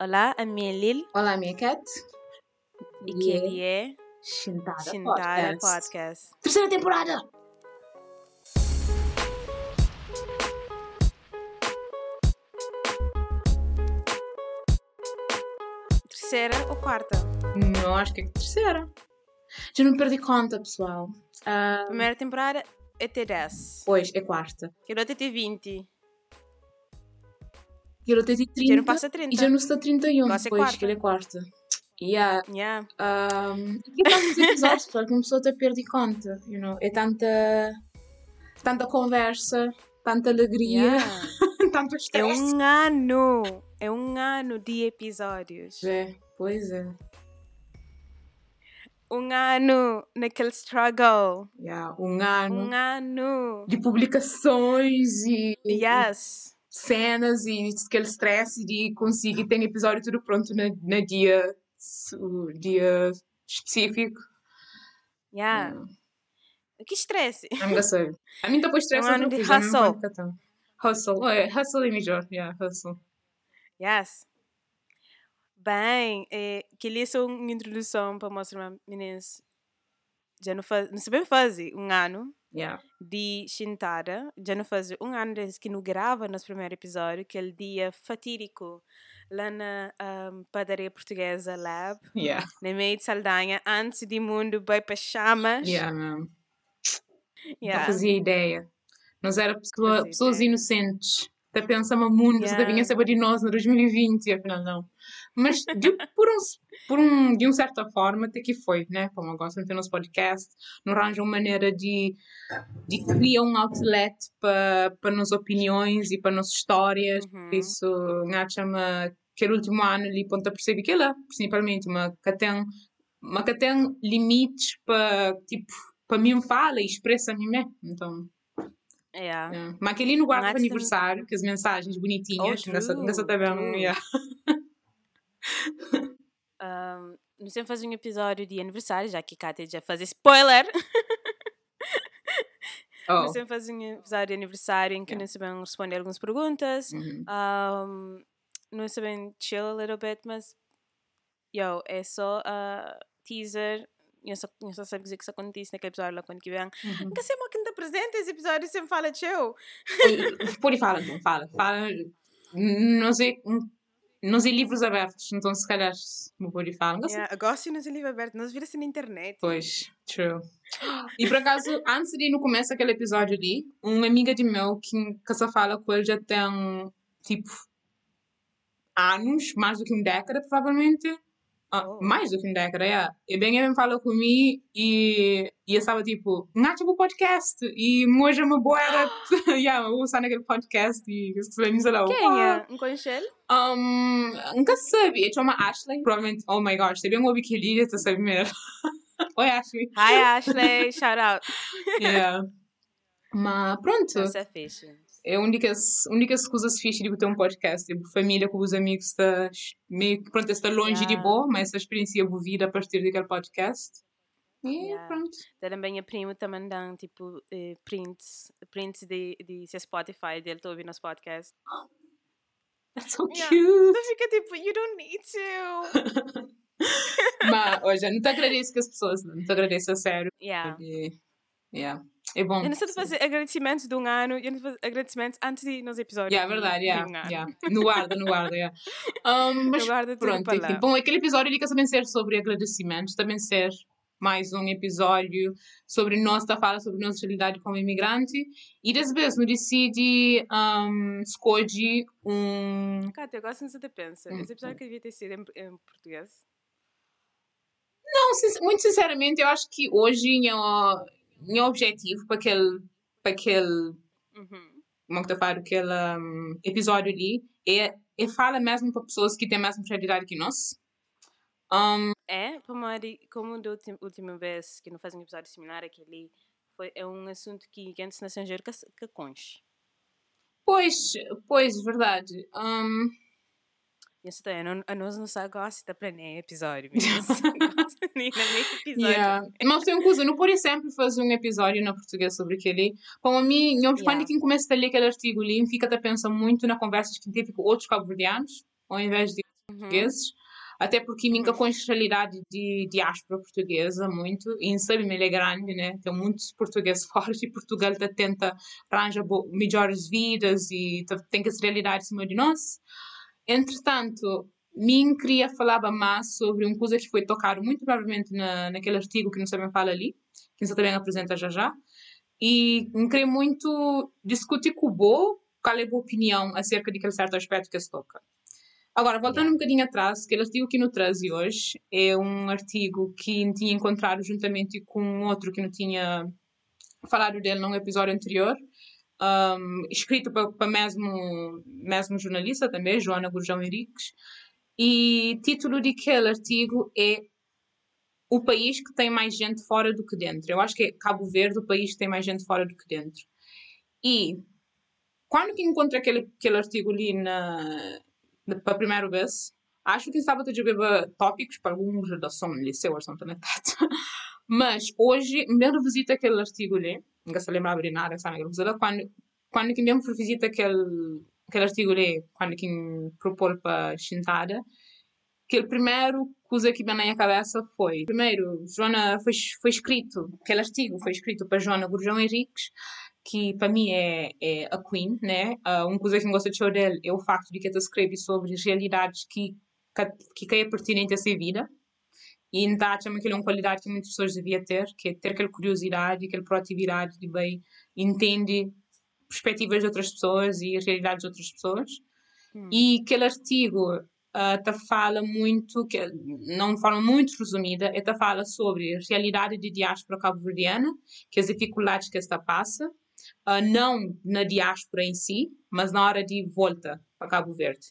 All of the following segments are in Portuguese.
Olá, a minha é Lil. Olá, minha Cat. E que ele é Shintara, Shintara Podcast. Podcast. Terceira temporada! Terceira ou quarta? Não, acho que é a terceira. Já não perdi conta, pessoal. Ah, Primeira temporada é T10. pois, é quarta. Que outra tem 20. E ele tem 30. Já não passa 30. E já não está 31, Gosto é pois, quarta. que ele é quarta. Yeah. Yeah. Um, e tantos episódios, pessoal, que uma pessoa até perde conta. You know? É tanta, tanta conversa, tanta alegria, Yeah. tanto É estresse. um ano. É um ano de episódios. É, pois é. Um ano naquele struggle. Yeah, um ano Um ano. de publicações e Yes. Cenas e aquele stress de conseguir ter episódio tudo pronto no, no dia, dia específico. Yeah. Que estresse. Amiga, sério. A mim depois estresse Um ano de hustle. ficar tão. Hustle, oh, é, hustle é melhor, yeah, hustle. Yes. Bem, é, queria só uma introdução para mostrar meninas. Já não faz, não sabem fazer um ano Yeah. de Shintara. Já não faz um ano desde que não grava nosso primeiro episódio, aquele dia fatídico lá na ahm, padaria portuguesa Lab, Yeah, na meio de Saldanha, antes de mundo vai para chamas. yeah. Não Yeah. fazia ideia. Nós éramos pessoa, pessoas ideia. inocentes. Até pensamos muito, Yeah. yeah. vinha saber de nós no 2020 e afinal não. Mas de, por, um, por um, de uma certa forma até que foi, né? Como eu gosto de ter nos podcasts, não arranjam maneira de, de criar um outlet para para nas opiniões e para nas histórias. Uhum. Por isso, acha-me aquele último ano ali, ponto a perceber que ela, principalmente, uma que tem, uma que tem limites para, tipo, para mim fala e expressa-me mesmo. Então, Yeah. é. mas aquele no para também- aniversário, que as mensagens bonitinhas, Oh, nessa, nessa tabela. Yeah. Um, nós sempre fazemos um episódio de aniversário, já que Kátia já faz spoiler. Oh. Nós sempre fazemos um episódio de aniversário em que Yeah. nós sabemos responder algumas perguntas. Uhum. Um, nós sabemos chill a little bit, mas yo, é só a teaser. Eu só, eu só sei dizer que isso acontece naquele episódio lá quando que vem. Uhum. Nunca sei mais quem está presente esse episódio sempre fala chill. Por aí fala, então, fala. fala. Não sei, não sei livros abertos, então se calhar me pôr e fala. Não sei. Yeah, gosto nos livro aberto, nós vira na internet. Pois, true. E por acaso, antes de no começo daquele episódio ali, uma amiga de meu que, que se fala com ele já tem tipo anos, mais do que uma década, provavelmente. Oh. Mais do que uma década, é. E bem ele falou comigo e, e eu estava tipo, não tipo podcast. E hoje é uma boa era. yeah, eu vou usar naquele podcast e me lá. Quem é? Um conchel? Um, nunca sabe. Eu chamo Ashley. Provavelmente, oh my gosh, sabia um ouvi que ele já sabe mesmo. Oi, Ashley. Hi Ashley, shout out. Yeah. Mas pronto, Isso é fixe. É a única, a única coisa fixe de ter um podcast. Tipo, família com os amigos está meio que pronto, está longe de Yeah. boa, mas essa experiência é vida a partir daquele podcast. E Yeah. pronto. Também a primo também dão tipo eh, prints, prints de, de seu Spotify dele, estou ouvindo nos podcasts. That's so Yeah. cute. Então fica tipo, you don't need to. Mas, hoje, não te agradeço que as pessoas, não te agradeço a sério. Yeah. Porque, yeah. É bom. Eu não sei de fazer agradecimentos de um ano, eu não fazer agradecimentos antes de nos episódios. Yeah, é de- verdade, de yeah, um yeah. No guarda, no guarda, yeah. Um, mas tudo pronto, enfim. Bom, aquele episódio ele também ser sobre agradecimentos, também ser mais um episódio sobre tá fala sobre nossa realidade como imigrante. E dessa vez, não decide um, escolhe um... Cátia, eu gosto de você pensa. Hum, Esse episódio que devia ter sido em, em português. Não, muito sinceramente, eu acho que hoje é meu objetivo para aquele, para aquele Uhum. como que eu falo, aquele um, episódio ali, é, é fala mesmo para pessoas que têm a mesma realidade que nós. Um, É, como, como da última, última vez que não faz um episódio similar àquele, foi, é um assunto que antes na estrangeiro que, que conche. pois, pois, verdade. Um, Isso tá, não, a nós não sabe gosta de aprender episódio. Nem episódio. yeah. Mas tem uma coisa, não pode sempre fazer um episódio na português sobre aquele. Para mim, eu Yeah. quando quem começa a ler aquele artigo ali, fica a pensar muito na conversa que teve com outros cabo-verdianos, ao invés de portugueses, até porque minha com a realidade de diáspora portuguesa muito, e sabe, ele é grande, né? Tem muitos portugueses fora e Portugal tá, tenta arranjar melhores vidas e tem que ser realidade em cima de nós. Entretanto, mim queria falar mais sobre uma coisa que foi tocado muito provavelmente na, naquele artigo que não sabem fala ali, que você também apresenta já já, e queria muito discutir com o Bo qual é a boa opinião acerca de aquele certo aspecto que se toca. Agora, voltando um bocadinho atrás, aquele artigo que nos traz hoje é um artigo que tinha encontrado juntamente com outro que não tinha falado dele num episódio anterior, um, escrito para mesmo, mesmo jornalista também, Joana Gurjão Henriques, e título daquele artigo é o país que tem mais gente fora do que dentro. Eu acho que é Cabo Verde o país que tem mais gente fora do que dentro. E quando que encontro aquele, aquele artigo ali na, para a primeira vez, acho que estava a ver tópicos para alguma redação liceu ou that. Mas hoje, mesmo visita aquele artigo ali, não se lembra de nada, sabe? Quando, quando que mesmo visita aquele, aquele artigo ali, quando que propôs para Chintada, que o primeiro coisa que veio na minha cabeça foi, primeiro, Joana, foi, foi escrito, aquele artigo foi escrito para Joana Gurjão Henriques, que para mim é, é, a Queen, né? Uh, uma coisa que me gosta de dele é o facto de que ela escreve sobre realidades que, que, que é pertinente a sua vida. E então, acho que é uma qualidade que muitas pessoas deviam ter, que é ter aquela curiosidade, aquela proatividade de bem entender perspectivas de outras pessoas e realidades de outras pessoas. Hum. E aquele artigo uh, te fala muito, que, não de forma muito resumida, ele fala sobre a realidade de diáspora cabo-verdiana, que as dificuldades que esta passa, uh, não na diáspora em si, mas na hora de volta para Cabo Verde.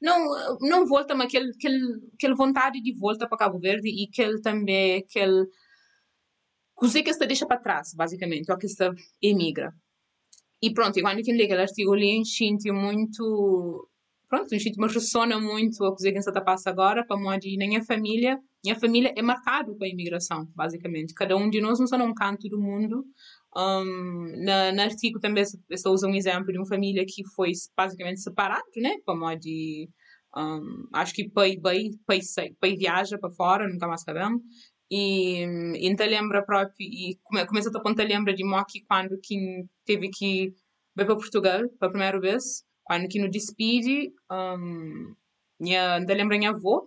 Não, não volta, mas aquele, aquele, aquele vontade de volta para Cabo Verde e aquele também, aquele coisa que se deixa para trás, basicamente, ou que se emigra. E pronto, e quando eu li aquele artigo ali, senti muito, pronto, senti me ressona muito a coisa que está passa agora, para a minha família, minha família é marcado com a imigração, basicamente. Cada um de nós não está num canto do mundo, um, na, artigo também se usa um exemplo de uma família que foi basicamente separado, né? Como de, um, acho que pai, pai, pai, pai viaja para fora, nunca mais sabemos. E, e então lembra próprio, e come, começa a apontar lembra de Moki quando que teve que ir para Portugal pela primeira vez, quando que no despide, um, minha, ainda lembra minha avó,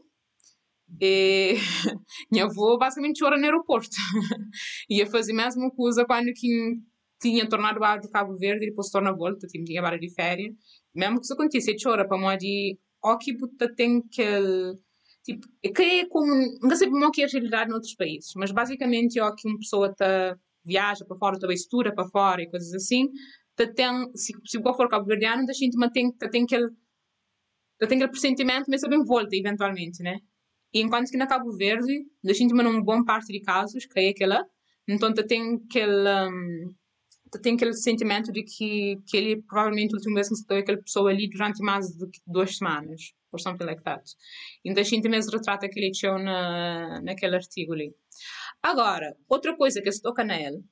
e minha avó basicamente chora no aeroporto. Ia fazer a mesma coisa quando que tinha tornado a de Cabo Verde e depois torna a volta, tipo, tinha para de férias. Mesmo que isso aconteça, chora para mim de, que puta tem que tipo, que é como, não sei como que é a realidade noutros países, mas basicamente ó que uma pessoa tá viaja para fora, também estuda para fora e coisas assim, tá tem, se, se qual for cabo-verdiano, da gente tem, tem aquele tem aquele pressentimento, mas também volta eventualmente, né? E enquanto que na Cabo Verde, a gente numa boa parte de casos, que ela, então tem aquele, um, tem aquele sentimento de que, que ele provavelmente a última vez que estou aquela pessoa ali durante mais de duas semanas, or something like that. Então a gente mesmo retrata aquele show na, naquele artigo ali. Agora, outra coisa que se toca nele,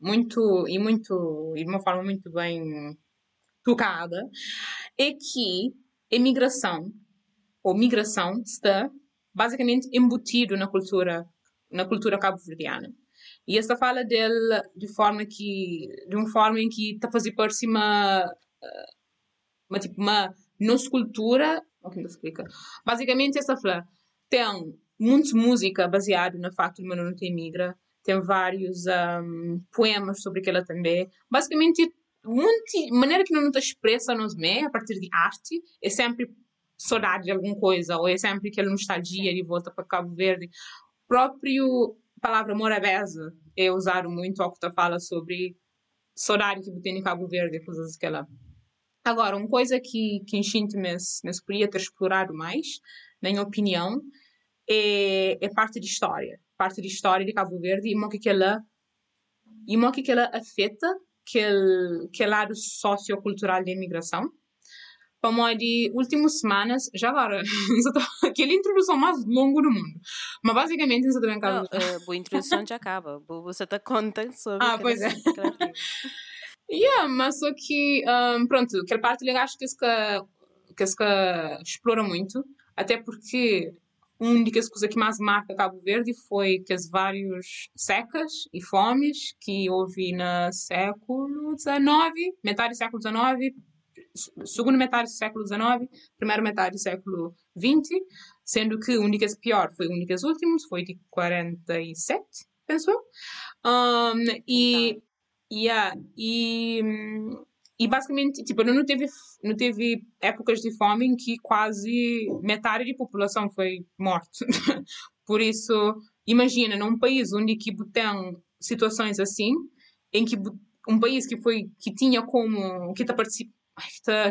muito, e muito, e de uma forma muito bem tocada, é que a imigração ou migração está basicamente embutido na cultura na cultura cabo-verdiana. E esta fala dele de forma que de uma forma em que está a fazer parte uma uma tipo uma nossa cultura, como que explica? Basicamente essa fala tem muita música baseada no facto de Manu não ter migra, tem vários um, poemas sobre aquela também. Basicamente, a maneira que não está expressa nos meios a partir de arte é sempre saudade de alguma coisa, ou é sempre aquela nostalgia de volta para Cabo Verde. Próprio palavra morabeza é usado muito ao que fala sobre saudade que tem em Cabo Verde, coisas que ela. Agora, uma coisa que, que enchente me, me ter explorado mais, na minha opinião, é, é parte de história. Parte de história de Cabo Verde e o que ela e o que ela afeta aquele, aquele lado sociocultural da imigração para de últimas semanas, já agora, aquela introdução mais longa do mundo. Mas basicamente, isso também acaba. Não, a boa introdução já acaba. Você está contando sobre. Ah, pois é. yeah, mas só que, um, pronto, aquela parte legal, acho que, que que explora muito, até porque a única coisa que mais marca Cabo Verde foi que as várias secas e fomes que houve no século XIX, metade do século XIX, segunda metade do século XIX, primeira metade do século XX, sendo que a única pior foi o únicas últimos, foi de 47, penso eu. Um, e, yeah, e, e basicamente, tipo, não teve, não teve épocas de fome em que quase metade da população foi morta. Por isso, imagina, num país onde que tem situações assim, em que um país que foi que tinha como que está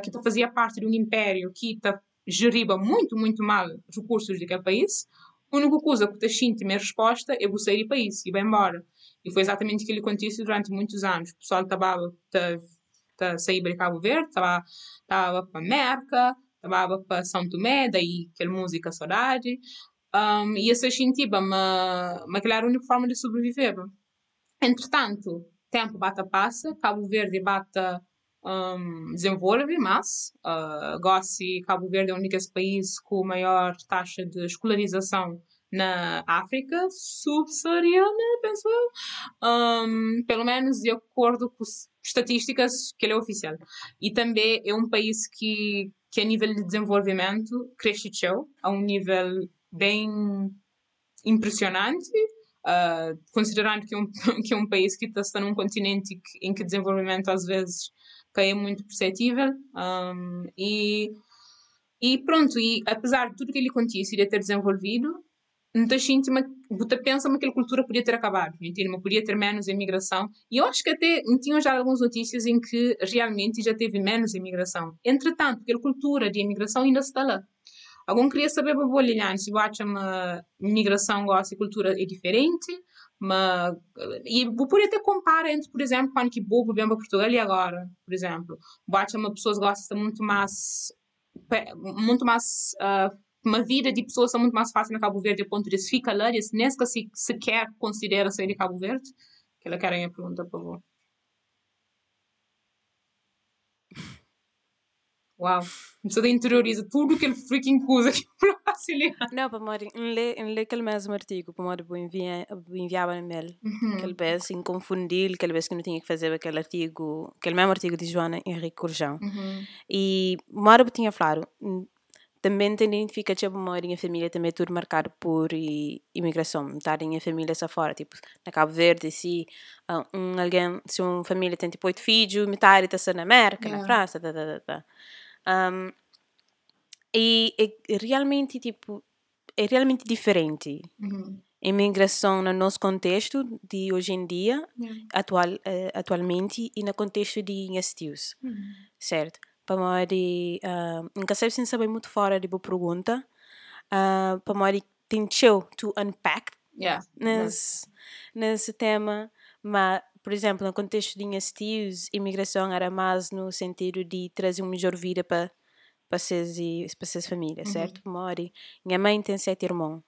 que tá fazia parte de um império que está geriba muito muito mal recursos daquele país a única coisa que te minha resposta é você ir para isso e vai embora e foi exatamente aquilo que aconteceu durante muitos anos o pessoal estava a sair para Cabo Verde estava para Merca estava para São Tomé daí aquela música Saudade. Um, e essa Xintiba mas, mas aquela era a única forma de sobreviver entretanto tempo bata passa Cabo Verde bata um, desenvolve, mas uh, Gossi, Cabo Verde é o único país com maior taxa de escolarização na África subsaariana, penso eu, um, pelo menos de acordo com estatísticas que ele é oficial. E também é um país que, que a nível de desenvolvimento cresceu a um nível bem impressionante, uh, considerando que é, um, que é um país que está num continente em que desenvolvimento às vezes é muito perceptível um, e, e pronto, e apesar de tudo que ele continha iria ter desenvolvido, muita gente você pensa que aquela cultura podia ter acabado, entende? podia ter menos imigração e eu acho que até tinham já algumas notícias em que realmente já teve menos imigração. Entretanto, aquela cultura de imigração ainda está lá. Algum queria saber para Bolilhão se acha uma imigração gosta e cultura é diferente, mas, e por até compara entre, por exemplo, quando que vem para Portugal e agora, por exemplo. Pessoa que gosta muito mais, muito mais, uh, uma vida de pessoas é muito mais fácil na Cabo Verde a ponto de se fica lá, e nem se sequer considera sair de Cabo Verde. Que ela quer a pergunta, por favor. Uau, de interioriza tudo aquele freaking coisa que para facilitar. Não, para morrer, ler, ler aquele mesmo artigo, para morrer, vou enviar, no mail. Uhum. Aquele vez inconfundível, aquele vez que não tinha que fazer aquele artigo, aquele mesmo artigo de Joana Henrique Corjão. Uhum. E Mora tinha falado, também te identifica que a minha família também é tudo marcado por imigração, estar em família só fora, tipo, na Cabo Verde, se um, alguém, se uma família tem tipo oito filhos, metade está na América, yeah. na França, tá, tá, tá, tá. Um, e é realmente, tipo, é realmente diferente. Uhum. A imigração no nosso contexto de hoje em dia, atual, uh, atualmente, e no contexto de estios, uhum. certo? Para mori, uh, nunca sei sem saber muito fora de boa pergunta, uh, mori tentou to unpack yeah. nesse, nesse tema, mas por exemplo, no contexto de minhas tios, imigração era mais no sentido de trazer uma melhor vida para para seus para suas famílias, uhum. certo? Mori. Minha mãe tem sete irmãos,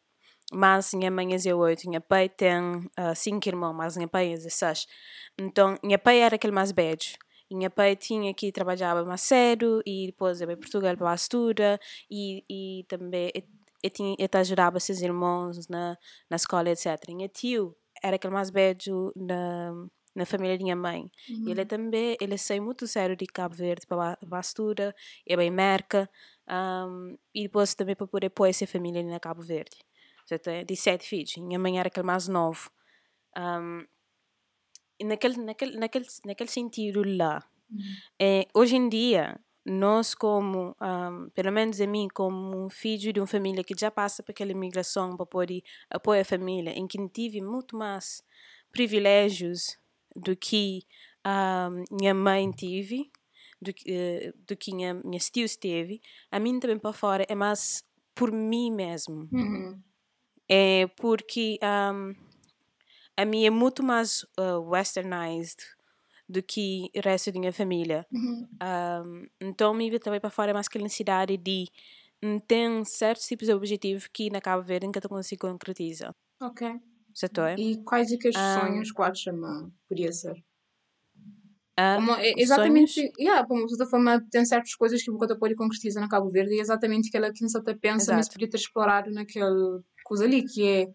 mas minha mãe é oito, minha pai tem uh, cinco irmãos, mas minha pai é dezesseis. Então, minha pai era aquele mais velho. Minha pai tinha que trabalhava mais cedo e depois ia para Portugal para estudar e, e também eu, tinha, eu ajudava seus irmãos na, na escola, etc. Minha tio era aquele mais velho na na família da minha mãe. Uhum. Ele também, ele saiu muito sério de Cabo Verde para a Bastura, é bem merca, um, e depois também para poder pôr essa família na Cabo Verde. Já tem de sete filhos. Minha mãe era aquele mais novo. Um, naquele, naquele, naquele, naquele sentido lá, uhum. é, hoje em dia, nós como, um, pelo menos a mim, como um filho de uma família que já passa por aquela imigração para poder apoiar a família, em que tive muito mais privilégios do que a minha mãe teve, do, uh, do que minha, minha tios teve, a mim também para fora é mais por mim mesmo. Uhum. É porque um, a minha é muito mais uh, westernized do que o resto da minha família. Uhum. Um, então, me vida também para fora é mais aquela necessidade de ter certos tipos de objetivos que na Cabo Verde nunca consigo concretizar. Ok setor. E quais é que os um, sonhos que o chama podia ser? É exatamente, sonhos? yeah, como está falando, tem certas coisas que o Bocota pode concretizar na Cabo Verde e é exatamente aquela que até pensa, mas Exato. podia ter explorado naquele coisa ali, que é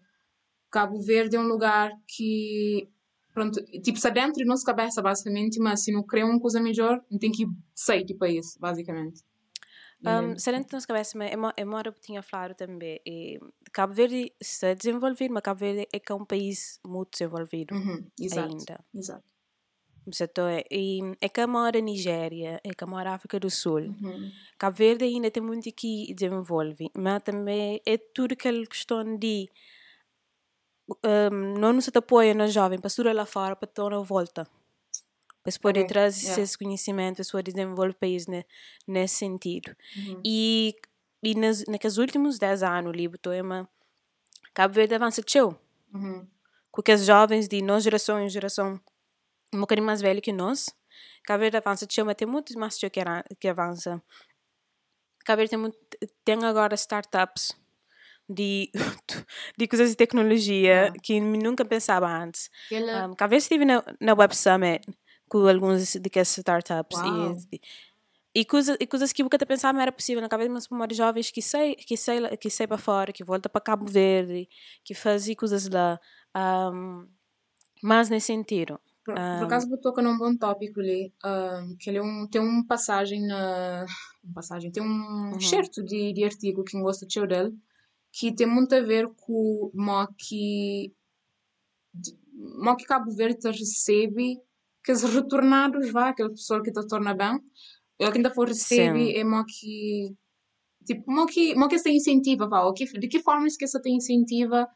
Cabo Verde é um lugar que, pronto, tipo, está dentro da nossa cabeça, basicamente, mas se não quer uma coisa melhor, não tem que sair do país, basicamente. Um, Entende? será que nossa cabeça, mas é uma, é hora que tinha falado também. E Cabo Verde está desenvolvido, mas Cabo Verde é que é um país muito desenvolvido Uhum, exato, ainda. exato. É, e é que mora Nigéria, é que mora África do Sul. Uhum. Cabo Verde ainda tem muito que desenvolve, mas também é tudo aquela questão de um, não nos apoia na jovem para estudar lá fora para ter uma volta. Para se poder Ok, trazer yeah. esse conhecimento, para se poder desenvolver o país ne, nesse sentido. Uhum. E, e nas, naqueles últimos 10 anos, ali, botou uma Cabo Verde avança tchau. Uhum. Com que as jovens de nossa geração em geração um bocadinho mais velho que nós, Cabo Verde avança tchau, mas tem muito mais tchau que, que avança. Cabo Verde tem, muito, tem agora startups de, de coisas de tecnologia que nunca pensava antes. Aquela, Um, Cabo Verde estive na, na Web Summit com alguns daquelas startups Uau. e, e, coisa, e coisas que eu nunca pensava era possível na cabeça, de jovens que sai que sai que sai para fora, que volta para Cabo Verde, que fazem coisas lá, um, mas nesse sentido. Por, Ah. por acaso botou num bom tópico ali, que ele é um, tem uma passagem na uma passagem, tem um Uhum. certo de, de artigo que gosto de dele, que tem muito a ver com o que de- mo que Cabo Verde recebe que os retornados vá, aquela pessoa que te torna bem, que ainda for recebe Sim. é mo que tipo, mo que, mo que essa incentiva, vá, ou que, de que forma é que essa te incentiva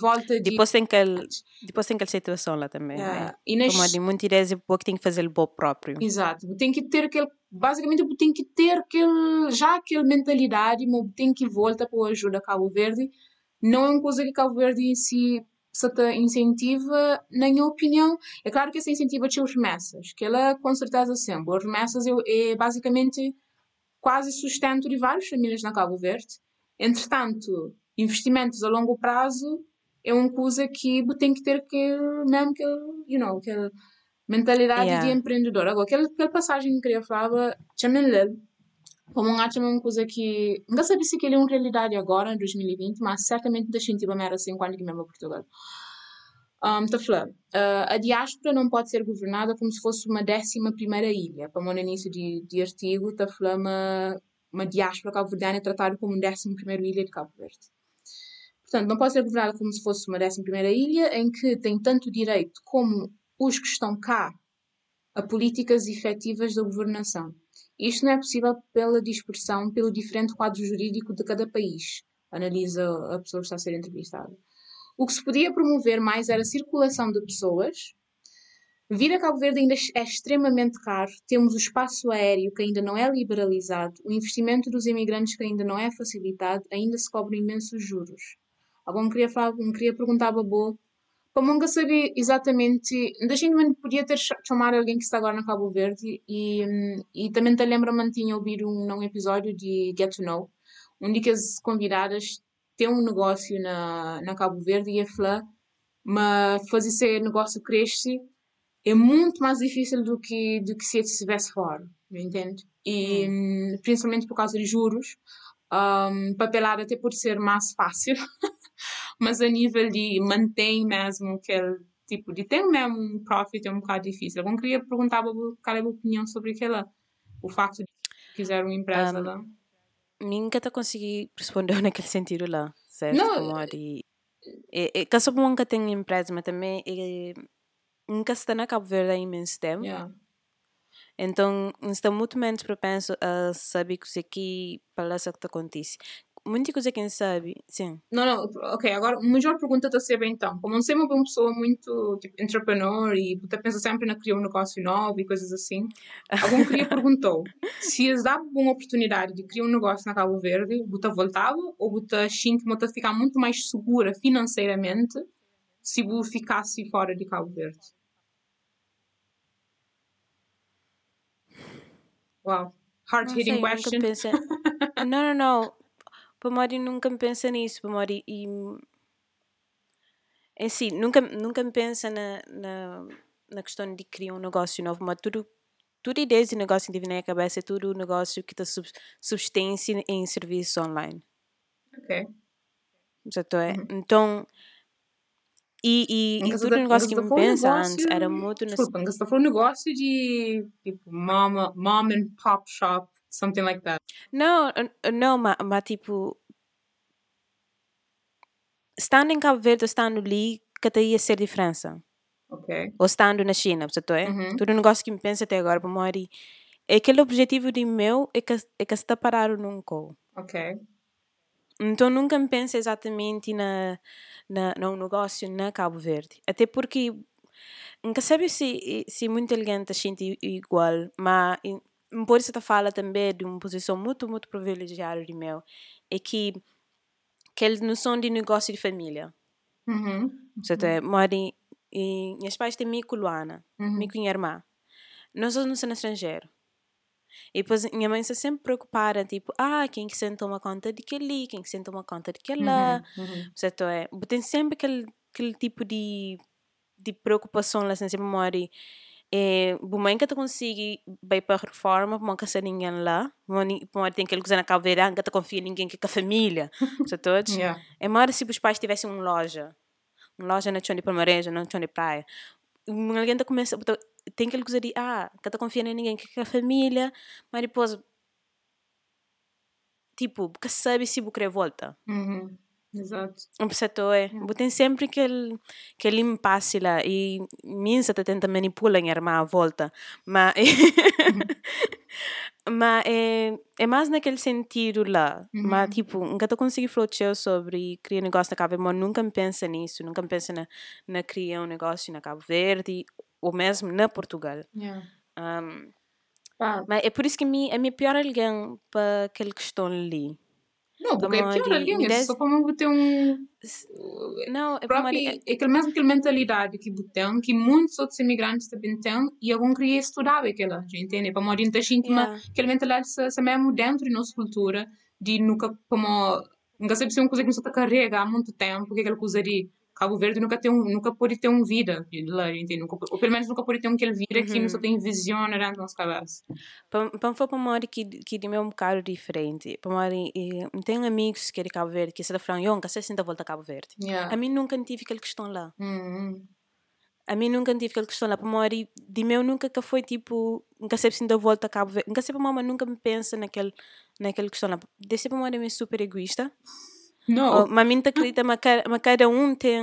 volta de Depois tem aquele, depois tem aquela situação lá também. Ah, né? e nas, Como de muitas ideias e pouco tem que fazer o bom próprio. Exato, tem que ter aquele, basicamente tem que ter aquele, já aquela mentalidade, mas tem que voltar para a ajuda a Cabo Verde. Não é uma coisa que Cabo Verde em si se te incentiva, na minha opinião. É claro que essa incentiva tinha os remessas, que ela com certeza sempre. Os remessas é, é basicamente quase sustento de várias famílias na Cabo Verde. Entretanto, investimentos a longo prazo é uma coisa que tem que ter aquele, mesmo que, you know, aquele mentalidade Yeah. de empreendedor. Agora, aquela, aquela passagem que eu queria falar, chamem ler como um acho uma coisa que não sabia se aquilo é uma realidade agora, em 2020, mas certamente da gente vai assim quando que mesmo Portugal. Um, tá falando, ah, a diáspora não pode ser governada como se fosse uma décima primeira ilha. Para o início de, de artigo, está falando uma, uma diáspora cabo-verdiana é tratada como um décimo primeiro ilha de Cabo Verde. Portanto, não pode ser governada como se fosse uma décima primeira ilha, em que tem tanto direito como os que estão cá a políticas efetivas da governação. Isto não é possível pela dispersão, pelo diferente quadro jurídico de cada país, analisa a pessoa que está a ser entrevistada. O que se podia promover mais era a circulação de pessoas. Vir a Cabo Verde ainda é extremamente caro. Temos o espaço aéreo que ainda não é liberalizado. O investimento dos imigrantes que ainda não é facilitado. Ainda se cobram imensos juros. Alguém queria, falar, alguém queria perguntar a Babô como nunca saber exatamente, gente não podia ter ch- chamado alguém que está agora na Cabo Verde e, hum, e também te lembro, me tinha ouvido um, num episódio de Get to Know, onde que as convidadas têm um negócio na, na Cabo Verde e a falar, mas fazer esse negócio crescer é muito mais difícil do que, do que se estivesse fora, entende? E hum, principalmente por causa de juros, um, papelada até pode ser mais fácil, mas a nível de mantém mesmo aquele tipo de ter mesmo um profit é um bocado difícil. Eu queria perguntar qual é a opinião sobre aquela, o facto de quiser uma empresa Um, lá. Nunca te consegui responder naquele sentido lá, certo? Não, Como de, é, é, que só nunca tenho empresa, mas também é, nunca está na Cabo Verde há imenso tempo. Yeah. Então, está muito menos propenso a saber que isso aqui parece que acontece. Muita coisa que não sabe, sim. Não, não, ok, agora a melhor pergunta está a ser então, como não sei uma pessoa muito tipo, entrepreneur e você pensa sempre na criar um negócio novo e coisas assim, algum queria perguntou se lhes dá uma oportunidade de criar um negócio na Cabo Verde, você voltava ou você sente que você ficar muito mais segura financeiramente se você ficasse fora de Cabo Verde? Wow, hard hitting question. não, não, não. Para Mori nunca me pensa nisso. Para Mori e em si, nunca, nunca me pensa na, na na questão de criar um negócio novo, mas tudo tudo ideias de negócio que tive na cabeça é tudo negócio que está sub, subsistência em serviços online. Ok. Certo é? Uhum. Então, e, e, e tudo negócio que me pensa antes era muito... Desculpa, mas está falando negócio de, tipo, mom, mom and pop shop, something like that. Não, não, mas, mas tipo... Estando em Cabo Verde ou estando ali, que ia ser diferença. Ok. Ou estando na China, certo é? Uhum. Tudo negócio que me pensa até agora, para morrer. É aquele objetivo de meu é que, é que se está parado num call. Ok. Então nunca me penso exatamente na, na, num negócio na Cabo Verde. Até porque nunca sabe se, se muita gente sente igual, mas por isso fala também de uma posição muito, muito privilegiada de meu. É que aquela noção de negócio de família. Uhum. Certo? É, mori, e meus pais têm mico Luana, Uhum. mico minha irmã. Nós não somos no estrangeiro. E depois minha mãe está sempre preocupada, tipo, ah, quem que se toma conta de que ali, quem que se toma conta de que lá. Uhum. Uhum. Certo? É, tem sempre aquele, aquele tipo de, de preocupação lá, assim, sempre mori. É, a mãe que tu consegue ir para a reforma, para não ser ninguém lá, para tem aquele coisa na caveira, que tu confia em ninguém que é a família, certo? Yeah. É maior se os pais tivessem uma loja, uma loja na chão de palmareja, na chão de praia. Alguém tá começa, tem aquele coisa de, ah, que tu confia em ninguém que é a família, mas depois, tipo, que sabe se você volta. Uhum. Exato. Um perceptor é. Tem sempre aquele, aquele impasse lá. E minha tá tenta manipular minha irmã à volta. Mas, mas é, é mais naquele sentido lá. Uhum. Mas, tipo, nunca tô conseguindo flotear sobre criar negócio na Cabo Verde, nunca me pensa nisso. Nunca me pensa na, na criar um negócio na Cabo Verde ou mesmo na Portugal. Yeah. Um, Pá, mas é por isso que a mim, a minha pior alguém para aquela questão ali. Não, porque é pior de- me é des- só como ter um. Não, é próprio, para é aquele mesmo aquela mentalidade que tem, que muitos outros imigrantes também têm, e algum queria estudar aquela, entende? Para muita gente, Yeah. aquela mentalidade se, se mesmo dentro da nossa cultura, de nunca, como, nunca sabe se é uma coisa que nos carrega há muito tempo, que é aquela coisa de Cabo Verde nunca, tem um, nunca pode ter uma vida lá, entende? Nunca, ou pelo menos nunca pode ter vida que Uhum. não só tem visão da nossa cabeça. Para foi para uma hora que que de um bocado diferente. Para uma hora tenho amigos que é de Cabo Verde que se da falam, eu nunca sei se ainda volta a Cabo Verde. Yeah. A mim nunca tive aquela questão lá. Hum, A mim nunca tive aquela questão lá. Para uma hora e de meu nunca que foi tipo, nunca sei se ainda volta a Cabo Verde. Nunca sei para uma nunca me pensa naquele naquela questão lá. Desse para uma hora é super egoísta. Oh, mas minta acredita, mas cada um tem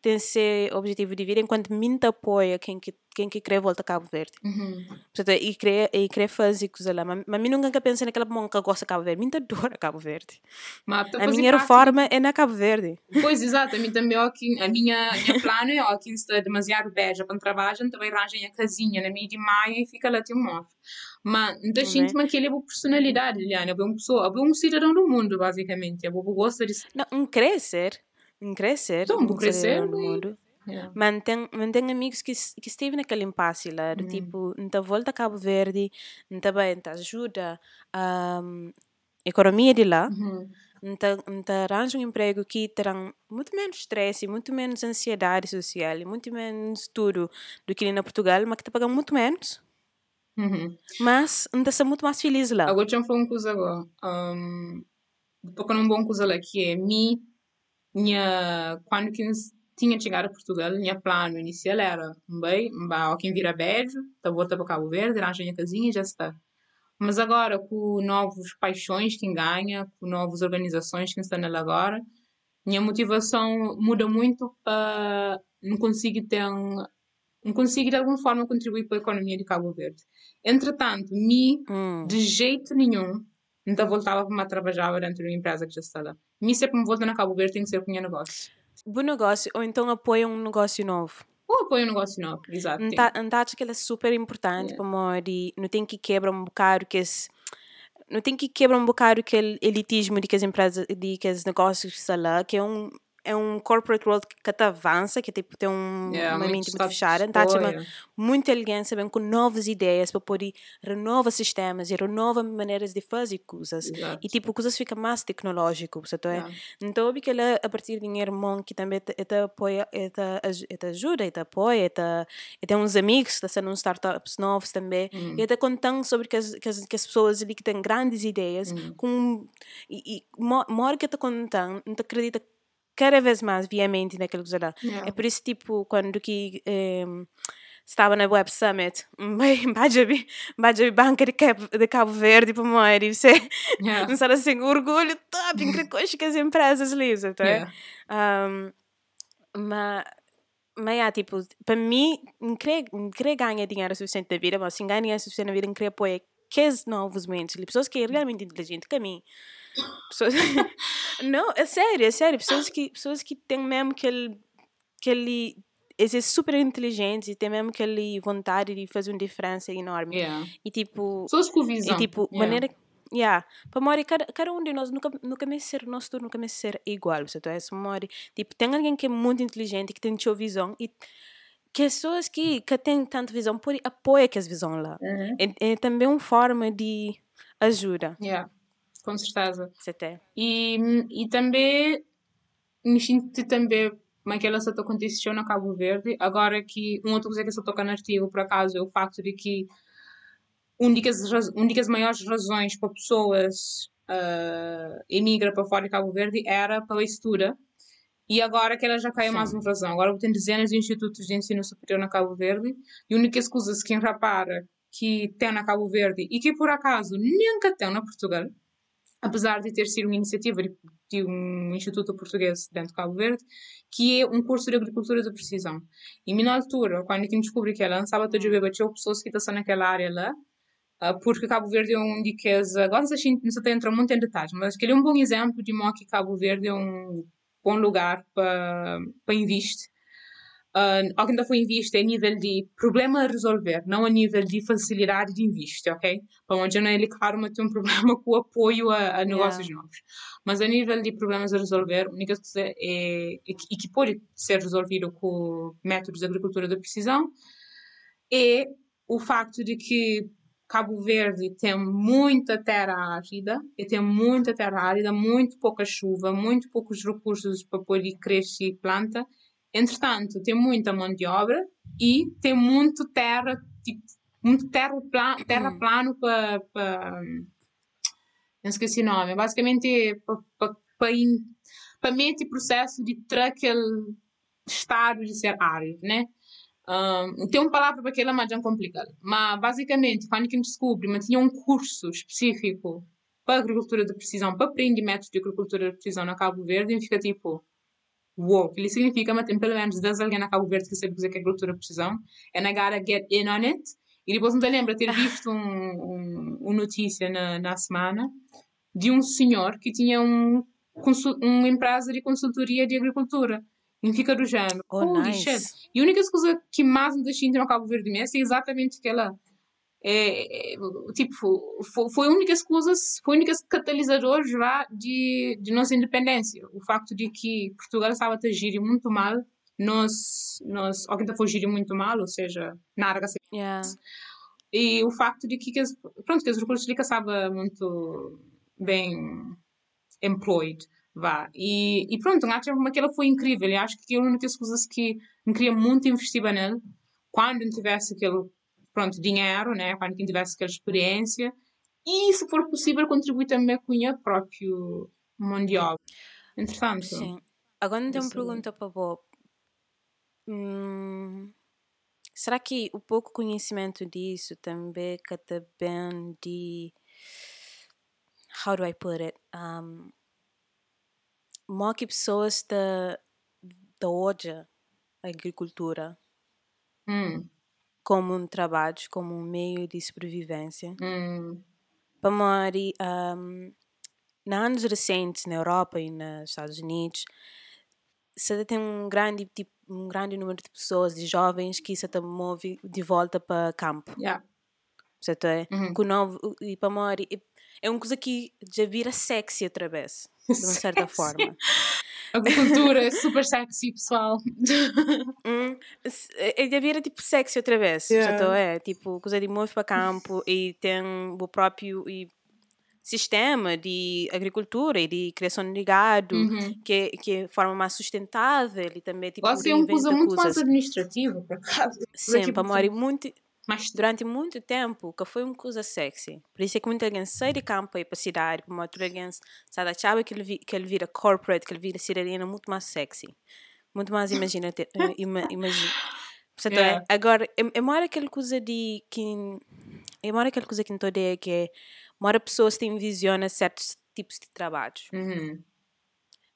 tem seu objetivo de vida, enquanto minta apoia quem que quem que quer voltar a Cabo Verde. Uhum. Portanto, e querer, e querer fazer coisa lá. Mas, mas mim nunca pensei naquela mão que gosta de Cabo Verde. Mim adora Cabo Verde. Mas, tá A minha reforma é na Cabo Verde. Pois, exato, a mim também, a minha, minha plano é, aqui está demasiado beija para trabalhar, então arranjem a casinha na meio de maio e fica lá, tem um móvel. Mas, não gente, mas que ele é uma personalidade, Liliana, é uma pessoa, é um cidadão do mundo, basicamente, é uma gosta de... Não, um crescer. Um crescer. Então, um crescer, no e- mundo. Yeah. Mas tem, mas tem amigos que, que esteve naquele impasse lá, do Uhum. tipo, não volta a Cabo Verde, não bem, não ajuda a um, economia de lá, Uhum. não arranja um emprego que terá muito menos stress, muito menos ansiedade social, e muito menos tudo do que na Portugal, mas que te paga muito menos. Uhum. Mas não está muito mais feliz lá. Agora, eu falar uma coisa agora. Um, tocar num bom coisa lá, que é, mim, minha, quando que tinha chegado a Portugal, minha plano inicial era, bem, ó, quem vira beijo, tá volta para Cabo Verde, arranja minha casinha e já está. Mas agora, com novos paixões que ganha, com novas organizações que estão nela agora, minha motivação muda muito para não conseguir ter não conseguir de alguma forma contribuir para a economia de Cabo Verde. Entretanto, me Hum. de jeito nenhum não voltava para uma trabalhava dentro de uma empresa que já está lá. Me sempre me volta na Cabo Verde tem que ser com o meu negócio. Bom negócio, ou então apoia um negócio novo. Ou apoio um negócio novo, exato. Tá acho que ele é super importante Yeah. para mori, não tem que quebrar um bocado que esse não tem que quebrar um bocado aquele elitismo de que as empresas, de que os negócios estão lá, que é um é um corporate world que te avança, que tipo tem um, Yeah, uma mente muito fechada, tá yeah. muita elegância, bem, com novas ideias para poder renovar sistemas e renovar maneiras de fazer coisas. Exato. E tipo, coisas ficam mais tecnológico, você tá? Yeah. Então, que ela, a partir de dinheiro bom, que também te, te apoia, te, te ajuda, e te apoia, e, te, tem uns amigos que estão sendo startups novos também, Hum. e até contando sobre que as, que as, que as pessoas ali que têm grandes ideias, Hum. com, e, e hora que está contando, não te acredita cada vez mais viamente naquilo que lá. Yeah. É por isso, tipo, quando que em, estava na Web Summit, Bajabi, Bajabi Banca de Cabo, de Cabo Verde, para morrer, e você Yeah. não sabe assim, orgulho top, incrível coisa que as empresas lisam, tá? Yeah. Um, mas, mas é, tipo, para mim, não queria ganhar dinheiro suficiente da vida, mas se ganhar dinheiro suficiente na vida, não queria apoiar que os novos mentes, ali, pessoas que é realmente inteligentes, que a mim. Pessoas... não, é sério, é sério. Pessoas que, pessoas que têm mesmo aquele, aquele são super inteligentes e têm mesmo aquele vontade de fazer uma diferença enorme. Yeah. E tipo, Pessoas com visão. e tipo, Yeah. maneira. Yeah. Para morrer, cada, cada um de nós nunca, nunca me ser, nosso turno nunca me ser igual. Você tá? Essa morre. Tipo, tem alguém que é muito inteligente, que tem sua visão e que as pessoas que, que têm tanta visão podem apoiar que as visão lá. Uhum. É, é também uma forma de ajuda. Yeah. Com certeza. E, e também me sinto também como é que aconteceu na Cabo Verde. Agora que uma outra coisa que se toca no artigo, por acaso, é o facto de que uma das, uma das maiores razões para pessoas uh, emigra para fora de Cabo Verde era pela estrutura. E agora que ela já caiu Sim. mais uma razão. Agora tem dezenas de institutos de ensino superior na Cabo Verde e a única coisa que quem que tem na Cabo Verde e que por acaso nunca tem na Portugal, apesar de ter sido uma iniciativa de, um instituto português dentro de Cabo Verde, que é um curso de agricultura de precisão. E na altura, quando eu descobri que ela lançava todo o bebê, tinha pessoas que estão naquela área lá, ah, porque Cabo Verde é um as, agora a gente não se entra muito em detalhes, mas que ele é um bom exemplo de como que Cabo Verde é um bom lugar para investir. Uh, alguém da foi investe a nível de problema a resolver, não a nível de facilidade de investir, ok? Para onde não é claro, mas tem um problema com o apoio a, a negócios novos. Mas a nível de problemas a resolver, a única coisa é, e que- e que pode ser resolvido com métodos de agricultura de precisão é o facto de que Cabo Verde tem muita terra árida, e tem muita terra árida, muito pouca chuva, muito poucos recursos para poder crescer planta. Entretanto, tem muita mão de obra e tem muito terra, tipo, muito terra, pla terra plano para, para não esqueci o nome, basicamente para para meter processo de aquele estado de ser árido, né? Um, tem uma palavra para aquela, mas é complicado. Mas, basicamente, quando que descobre, mas tinha um curso específico para agricultura de precisão, para aprender métodos de agricultura de precisão na Cabo Verde, e fica tipo, que isso significa, mas tem pelo menos 10 alguém na Cabo Verde que sabe dizer que é agricultura de precisão, and I gotta get in on it. E depois me lembro ter visto um, um, uma notícia na, na semana de um senhor que tinha um, uma empresa de consultoria de agricultura. E fica do género. Oh, Holy nice. shit. E a única coisa que mais me deixa no Cabo Verde mesmo é exatamente aquela. É, é, tipo, foi, a única coisa, foi a única catalisador já de, de nossa independência. O facto de que Portugal estava a agir muito mal, nós, nós, alguém está a agir muito mal, ou seja, nada Yeah. e o facto de que, pronto, que as recursos de estava muito bem employed, vá. E, e pronto, acho que aquela foi incrível. E acho que é uma das coisas que me queria muito investir nele, quando eu tivesse aquele, pronto, dinheiro, né? Quando eu tivesse aquela experiência. E, se for possível, contribuir também com mão de obra. Entretanto, Sim. Agora tenho uma Isso- pergunta para Bob. Hum, será que o pouco conhecimento disso também que também de how do I put it? Um, que pessoas da da odia a agricultura hum, como um trabalho, como um meio de sobrevivência. hum, Para Mari, um, na anos recentes na Europa e nos Estados Unidos, você tem um grande tipo, um grande número de pessoas, de jovens que se move de volta para campo. yeah, tem uhum, com novo e para Mari, e- é uma coisa que já vira sexy outra vez, de uma certa forma. Agricultura super sexy, pessoal. Hum, é, já vira tipo sexy outra vez, Yeah. tô, é, tipo, coisa de mover para campo e tem o próprio e, sistema de agricultura e de criação de gado, Uhum. que, que é forma mais sustentável e também tipo Você é uma coisa muito mais coisas. administrativa, por acaso. Sempre, tipo, amor, e muito, Mas durante muito tempo que foi uma coisa sexy. Por isso é que muita gente sai de campo e para a cidade, para outra gente sai da chave que ele, vi- que ele vira corporate, que ele vira cidadania muito mais sexy. Muito mais imaginativo. ima, imagina. Portanto, é, Yeah. agora, é, é mais aquela coisa de que... É mais aquela coisa que não é que é... Mora pessoas têm visiona certos tipos de trabalhos. Uhum.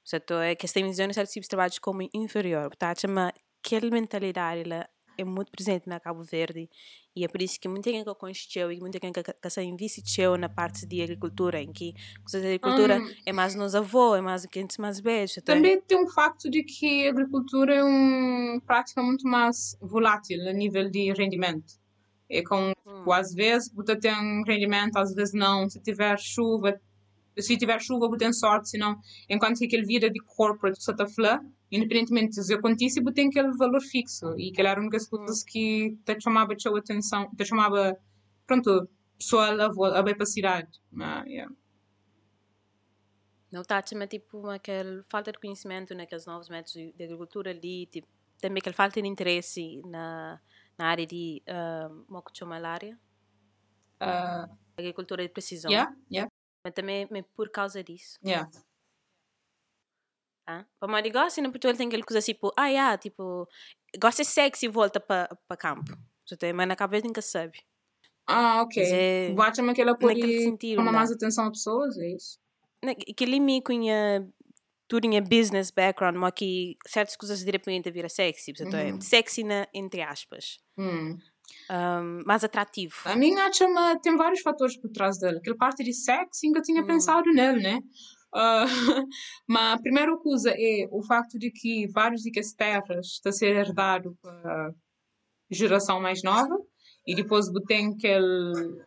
Portanto, é que têm visiona certos tipos de trabalhos como inferior. Portanto, chama aquela mentalidade, ela é muito presente na Cabo Verde e é por isso que muita gente que conheceu e muita gente que, que se investiu na parte de agricultura, em que de agricultura Hum. é mais nos avós, é mais que antes mais velhos. então é- Também tem um facto de que a agricultura é uma prática muito mais volátil a nível de rendimento. É com, Hum. às vezes, você tem um rendimento, às vezes não. Se tiver chuva, se tiver chuva, você tem sorte, se não. Enquanto que aquele vida de corporate, você está falando, independentemente se acontece, você tem aquele valor fixo. E que era uma das coisas que te chamava a atenção, te chamava, pronto, pessoal a, a bem para a cidade. Ah, yeah. Não está chama tipo aquela falta de conhecimento naqueles novos métodos de, agricultura ali, tipo, também aquela falta de interesse na, na área de uh, como que chama a área? Ah, Agricultura de precisão. yeah, yeah, Mas também é por causa disso. yeah. Ah? Para uma negócio, no Portugal tem aquele coisa tipo, ah, yeah, tipo, gosta de sexy e volta para campo. Você tem, mas na cabeça nunca sabe. Ah, ok. É Bate-me aquela chamar não. mais atenção a pessoas, é isso? Né, Que ele me conha tudo em business background, mas que certas coisas de repente vira sexy. Portanto, é Uhum. sexy na, entre aspas. Hum. Um, mais atrativo. A minha chama tem vários fatores por trás dele. Aquela parte de sexo, nunca tinha Hum. pensado nele, né? Ah, mas a primeira coisa é o facto de que vários de que as terras estão a ser herdado para a geração mais nova e depois tem aquele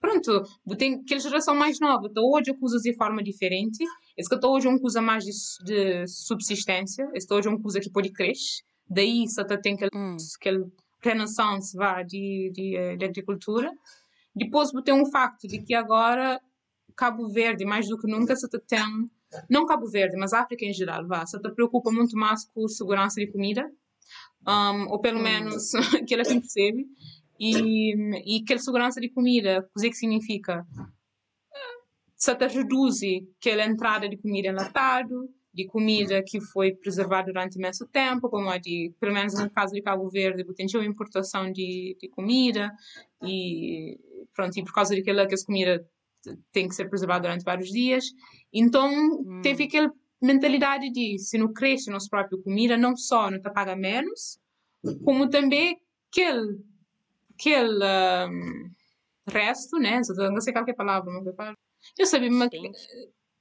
pronto, tem aquela geração mais nova, está hoje a coisas de forma diferente. Esse que está hoje é uma coisa mais de, de subsistência, esse hoje é uma coisa que pode crescer. Daí só tem aquele, Hum. aquele renaissance vá, de, de, eh, de agricultura. Depois tem um facto de que agora Cabo Verde, mais do que nunca, se tem, não Cabo Verde, mas África em geral, vá, se te preocupa muito mais com segurança de comida, um, ou pelo Hum. menos que ela assim percebe. E, e aquela segurança de comida, o que que significa? Se te reduz aquela entrada de comida enlatado, de comida que foi preservada durante imenso tempo, como a de, pelo menos no caso de Cabo Verde, uma importação de, de comida e pronto, e por causa daquela que essa comida tem que ser preservada durante vários dias. Então, Hum. teve aquela mentalidade de se não cresce nossa própria comida, não só não te paga menos, como também aquele, aquele um, resto, né? Não sei qual é a palavra, mas eu falo. Eu sabia, mas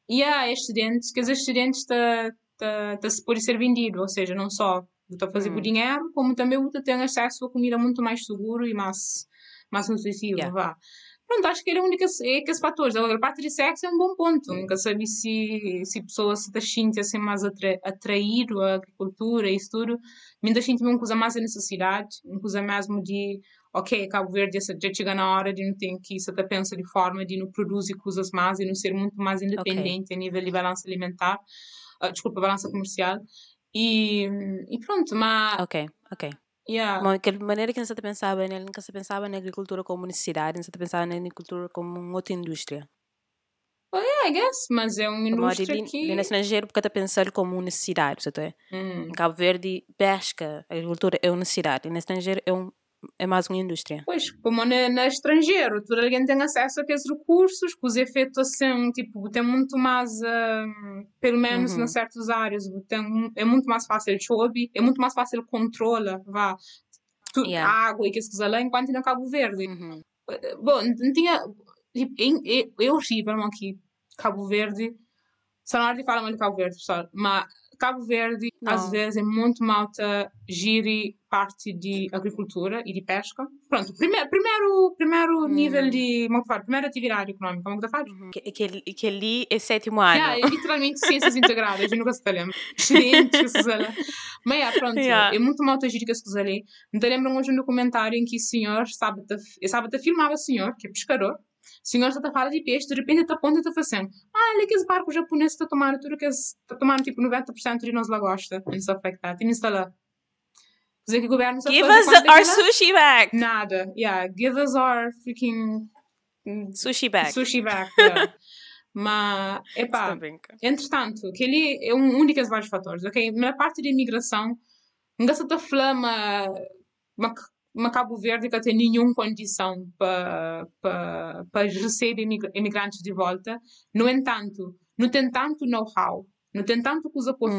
E há excedentes, que os excedentes tá, tá, tá, se pode ser vendido, ou seja, não só está a fazer Hum. por dinheiro, como também você tem acesso a comida muito mais seguro e mais, mais nutritiva, Yeah. vá. Pronto, acho que é o único, é que. Agora, a parte de sexo é um bom ponto. Nunca sabe se, se pessoas se sentem assim mais atra, atraído à agricultura e isso tudo. Muita gente vê uma coisa mais a necessidade, uma coisa mesmo de, ok, Cabo Verde já chega na hora de não ter que se pensa de forma de não produzir coisas mais e não ser muito mais independente a nível de balança alimentar, ah, desculpa, balança comercial. E, e pronto, mas, Ok, ok. yeah. Mas aquela maneira que não se pensava, né? nunca se pensava na agricultura como necessidade, não se pensava na agricultura como uma outra indústria. Yeah, I guess, mas é uma indústria de, que... de no estrangeiro, porque está pensando como necessidade, certo? é? Hum. Em Cabo Verde, pesca, agricultura é uma necessidade, no estrangeiro é, um, é mais uma indústria. Pois, como na, na estrangeiro, toda alguém tem acesso a aqueles recursos, com os efeitos assim, tipo, tem muito mais, hum, pelo menos Uhum. em certas áreas, tem, é muito mais fácil chover, é muito mais fácil controla, vá, tu, Yeah. a água e que coisas lá, enquanto na Cabo Verde. Uhum. Bom, não tinha, tipo, é, é horrível, aqui, Cabo Verde, só na hora de falar mal de Cabo Verde, pessoal, mas Cabo Verde, Não. às vezes, é muito malta gire parte de agricultura e de pesca. Pronto, primeiro, primeiro, primeiro nível de, é fala? Primeira atividade econômica, como é que? Que, que, ali é sétimo ano. Yeah, é literalmente ciências integradas, eu nunca se te lembro. Mas, yeah, pronto, Yeah. é muito malta gire que se ali. Me lembro hoje um documentário em que o senhor, sabe, sabe, filmava o senhor, que é pescador, o senhor está a falar de peixe, de repente está aponta e está fazendo. Ah, olha que esse barco japonês está tomando tudo que está tomando tipo 90% de nós lagosta. Like that. E não está lá. Dizer que o governo está Give us our sushi back! Nada. Yeah, give us our freaking mm, Sushi back. sushi back. Yeah. Mas, epá, entretanto, que ele é um, um dos vários fatores, ok? Na parte de imigração, não se está flama, uma Cabo Verde que tem nenhuma condição para para receber imigra- imigrantes de volta. No entanto, não tem tanto know-how, não tem tanto coisa para Hum.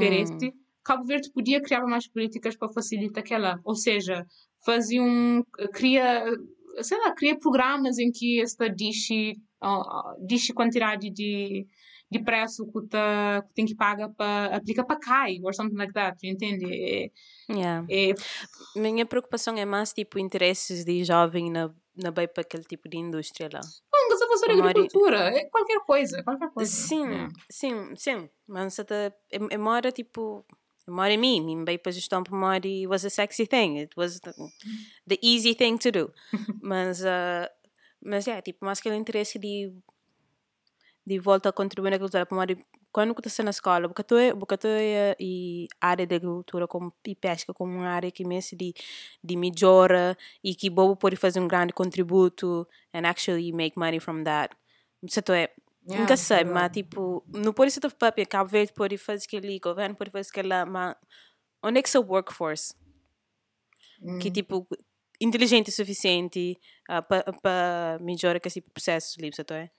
Cabo Verde podia criar mais políticas para facilitar aquela, ou seja, fazia um, cria, sei lá, cria programas em que esta diz, uh, diz quantidade de de preço que, tá, que tem que pagar para aplica para CAI or something like that, entende? É, Yeah. é, Minha preocupação é mais tipo interesses de jovem na, na bem para aquele tipo de indústria lá. Não, você vai fazer agricultura, é qualquer coisa, qualquer coisa. Sim, É. sim, sim. Mas é, é mora tipo. É em mim, me bem para gestão para mora e was a sexy thing. It was the, the easy thing to do. mas, uh, mas é, tipo, mais aquele interesse de de volta a contribuir na agricultura para mora quando eu estou na escola, porque eu estou e área de agricultura como, e pesca como uma área que me de, de melhora e que bobo pode fazer um grande contributo and actually make money from that. Você é Yeah, Nunca sei, verdade. mas tipo, não pode ser papel, Cabo Verde pode fazer aquilo, o governo pode fazer aquilo, lá, mas onde é que seu workforce? Que Hum. tipo, inteligente o suficiente para melhorar esse processo livre, certo é?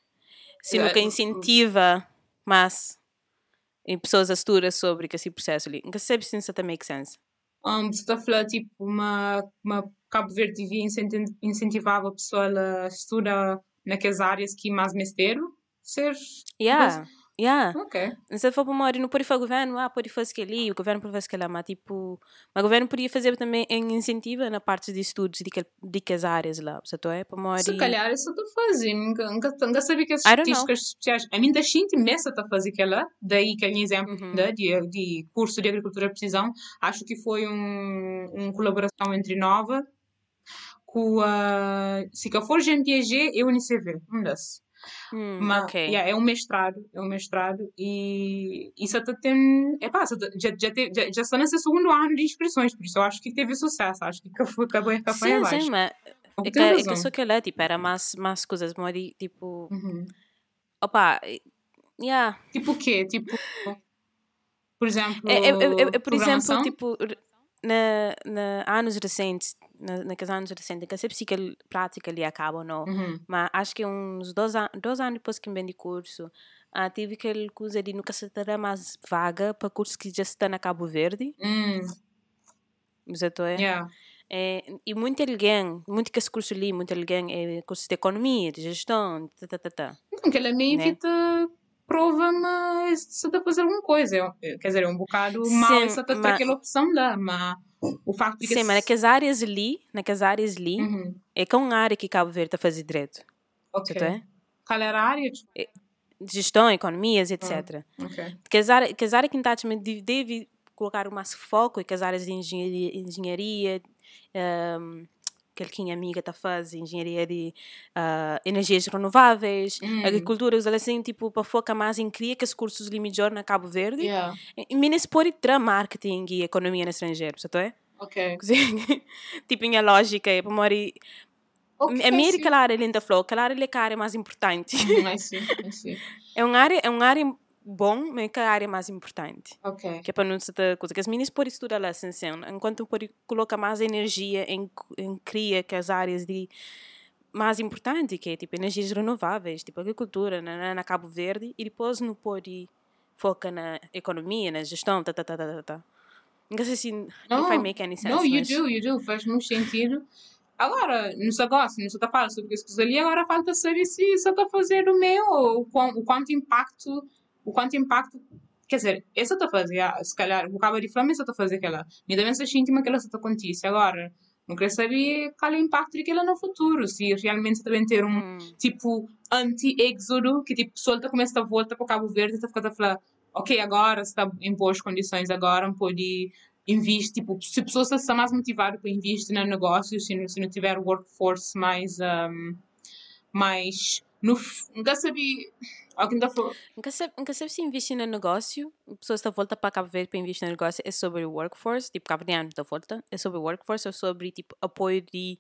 Se nunca o- incentiva mais em pessoas a estudar sobre esse processo ali. Nunca sei se isso make sense. Um, você está a falar, tipo, uma, uma Cabo Verde devia incenti- incentivar a pessoa a estudar naquelas áreas que mais mesteiro? Ser... Yeah, yeah. Ok. Se for para uma área, não pode fazer o governo, ah, pode fazer aquilo ali, o governo pode fazer aquilo lá, mas tipo, mas o governo podia fazer também em incentivo na parte de estudos de que, de que as áreas lá, certo é? Para uma Se área... calhar isso está fazer, nunca, nunca, sabia que as estatísticas especiais. A mim da gente está a fazer aquela, daí que é um exemplo Uhum. né, de, de curso de agricultura de precisão. Acho que foi um, uma colaboração entre Nova com a. Se que for GMPG e UNICV, um desses. Hum, Mas, ok. yeah, é um mestrado, é um mestrado e isso até tem, é pá, já, já, te- já, já está nesse segundo ano de inscrições, por isso eu acho que teve sucesso, acho que foi, acabou, acabou Sim, abaixo. sim, mas Então, é que, é que só que lá, tipo, era mais, mais coisas, mas tipo, Uhum. opa, yeah. Tipo o quê? Tipo, por exemplo, É, é, é, é, por exemplo, tipo, na, na anos recentes, na, naqueles anos recentes, que eu sei se que prática ali acaba ou não, Uhum. mas acho que uns dois, an dois anos depois que me de curso, ah, tive aquele coisa de nunca se terá mais vaga para cursos que já estão na Cabo Verde, Hum, exato é? yeah. É, e muito alguém, muito que esse curso ali, muito alguém é curso de economia, de gestão, tá, tá, tá, tá. Então, que ela meio Né? que prova, mas você está a fazer alguma coisa. É- Quer dizer, é um bocado mal Sim, essa ter mas- aquela opção lá, mas o facto de que... Sim, mas naquelas áreas ali, naquelas áreas ali, Uhum. é que é uma área que Cabo Verde está a fazer direito, Ok. certo é? Qual era a área? Tipo, Gestão, economias, etc. Ok. Que as áreas que as áreas que está deve, deve colocar mais foco e que as áreas de engenharia, engenharia um, que ele tinha amiga está fazendo, engenharia de ah, energias renováveis, Hum. agricultura, usar assim, tipo, para focar mais em criar que os cursos ali melhor na Cabo Verde. Yeah. E Minas pode ter marketing e economia no estrangeiro, certo é? Ok. tipo, minha lógica é para morir. Ok, A minha sim. aquela área linda flor, aquela área é que é a área mais importante. I see, I see. é uma área, é uma área bom, mas que é a área mais importante. Ok. Que é para não ser coisa que as meninas podem estudar lá, assim, assim, enquanto podem colocar mais energia em, em criar que as áreas de mais importante que é tipo energias renováveis, tipo agricultura na, na- Cabo Verde e depois não pode focar na economia, na gestão, tá, tá, tá, tá, tá, tá. Não sei se if I make any sense. No, you mas- do, you do. Faz muito sentido. Agora, não se gosta, não se está falando sobre isso ali, agora falta saber se você está fazendo o meu, ou o quanto impacto, o quanto impacto quer dizer, essa está a fazer, ah, se calhar, o cabo de flama está a fazer aquela, nem também se íntima que ela está acontece agora. Não quero saber qual é o impacto daquela no futuro, se realmente também ter um Hum. tipo anti-êxodo, que tipo, pessoa começa a voltar para Cabo Verde está ficando a falar, ok, agora está em boas condições, agora pode investir, tipo, se a pessoa está mais motivada para investir no negócio, se não, se não tiver workforce mais, um, mais, no, nunca sabia, alguém está falando, Nunca sabe, nunca sabe se investir no negócio, a pessoa está volta para Cabo Verde para investir no negócio, é sobre o workforce, tipo, Cabo Verde da volta, é sobre o workforce, ou sobre, tipo, apoio de,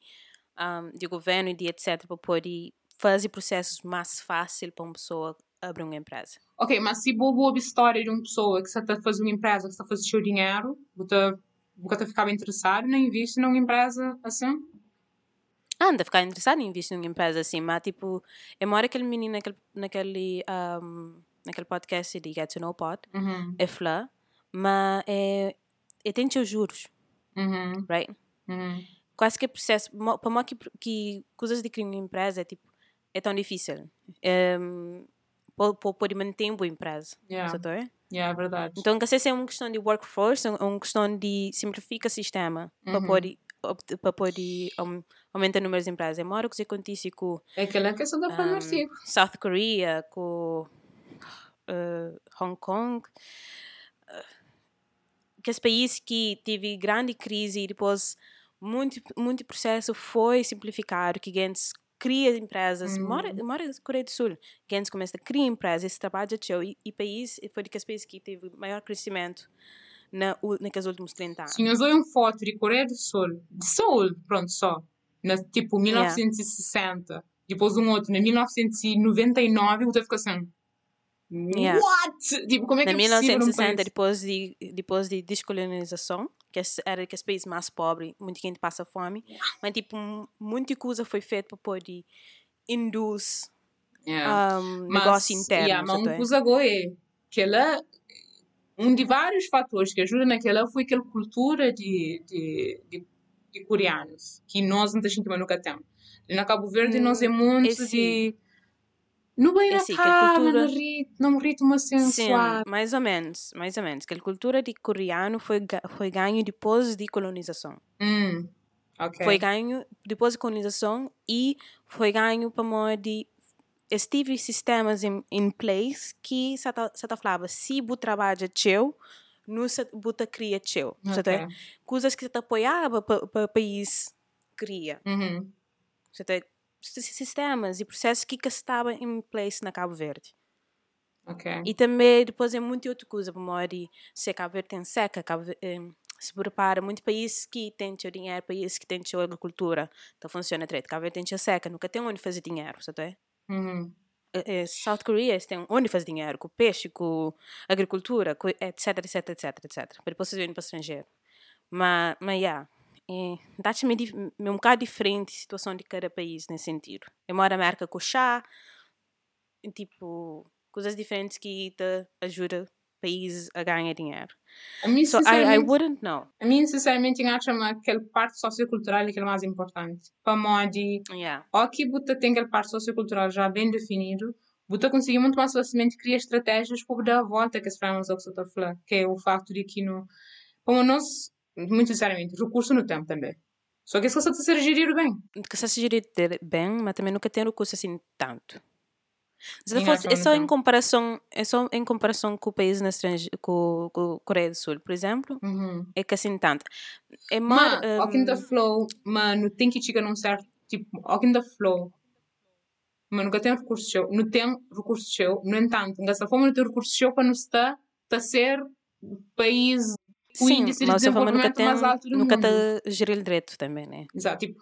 um, de governo e de etc, para poder fazer processos mais fácil para uma pessoa abrir uma empresa. ok, mas se boa boa história de uma pessoa que está a fazer uma empresa, que está a fazer seu dinheiro, você você ficava interessado em investir numa empresa assim? Anda a ficar interessado em investir numa empresa assim, mas, tipo, é mora aquele menino naquele, naquele, um, naquele podcast de Get to Know Pod, Uhum, é Flá, mas é, é tem os juros, uhum, right? uhum. quase que é processo para mim que, que coisas de crime em empresa é tipo é tão difícil para poder manter uma empresa Yeah, sabe? é? yeah, é verdade. então se é uma questão de workforce é uma questão de simplificar o sistema para Uhum. poder para poder um, aumentar o número de empresas é maior o que acontece com É aquela questão da um. South Korea com uh, Hong Kong que esse país que teve grande crise e depois muito muito processo foi simplificado que gente cria empresas mora Uhum. mora na Coreia do Sul gente começa a criar empresas trabalha teu e, e país foi daqueles países que teve maior crescimento na naqueles últimos 30 anos Sim, eu usei uma foto de Coreia do Sul, de Seul, pronto, só, na, tipo, Yeah. 1960. Depois um outro, na 1999, eu fico assim, Yeah. what? Tipo, como é que na é possível um 1960 país... depois de depois de descolonização que era que países mais pobres muita gente passa fome mas tipo muita coisa foi feita para poder induz Yeah. um, Mas, negócio interno yeah, mas uma coisa agora é que ela, um de vários fatores que ajudam naquela foi aquela cultura de, de, de, de coreanos, que nós não temos nunca temos. Na Cabo Verde nós é muito esse- de... Não bem na esse, aquela cara, cultura- no ritmo, num ritmo assim Sim, mais ou menos, mais ou menos. Aquela cultura de coreano foi, foi ganho depois de colonização. Hum, ok. Foi ganho depois de colonização e foi ganho para modo de estive sistemas em, em place que se ta, falava se bu trabalha teu, não se buta cria teu. Ok. Okay. Coisas que te apoiava para o país cria. Uhum. Sabe? Sistemas e processos que que estavam em place na Cabo Verde. Ok. E também depois é muita outra coisa, para de se Cabo Verde tem seca, Cabo eh, se prepara, muito país que tem seu dinheiro, país que tem sua agricultura, então funciona direito. Cabo Verde tem seca, nunca tem onde fazer dinheiro, sabe? Uhum. Eh, eh, South Korea têm onde fazer dinheiro, com peixe, com agricultura, com etc, etc, etc, etc. Para depois virem para o estrangeiro. Mas, mas, yeah, é, dif- um bocado diferente a situação de cada país nesse sentido. Eu moro na América com chá, tipo, coisas diferentes que te ajudam países a ganhar dinheiro. A mim, So, I, I wouldn't know. a mim, sinceramente, acho que aquela parte sociocultural é que é mais importante. Para modo de... Yeah. Aqui, Buta tem aquela parte sociocultural já bem definido. Buta conseguiu muito mais facilmente criar estratégias para dar a volta que as framas ao que você está falar. Que é o facto de que, no, como nós, muito sinceramente, recurso no tempo também. Só que isso está a gerido bem. Que se gerir bem, mas também nunca tem recurso assim tanto. Sim, fosse, não, é só em não. comparação, é só em comparação com o país na com, com a Coreia do Sul, por exemplo, Uhum. é que assim tanto. É Mas, ao quinta um, flow, mano, tem que chegar num certo, tipo, ao quinta flow, mas nunca tem recurso seu, não tem recurso seu, no entanto, dessa forma não tem recurso seu para não estar, a ser país, o sim, índice de mas forma nunca desenvolvimento tem, mais alto do nunca mundo. está gerir direito também, né? Exato, tipo,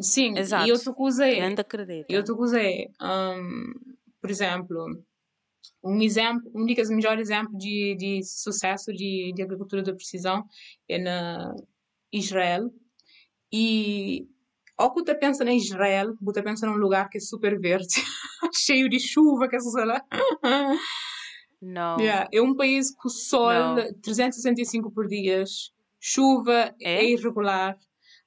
sim, Exato. e outra coisa Eu é, ainda acredito. e outra coisa é, hum, por exemplo, um exemplo, um dos melhores exemplos de, de sucesso de, de agricultura de precisão é na Israel. E ao que você pensa em Israel, você pensa num lugar que é super verde, cheio de chuva, que é sei lá. Não. Yeah, É um país com sol Não. 365 por dias, chuva é, É? irregular.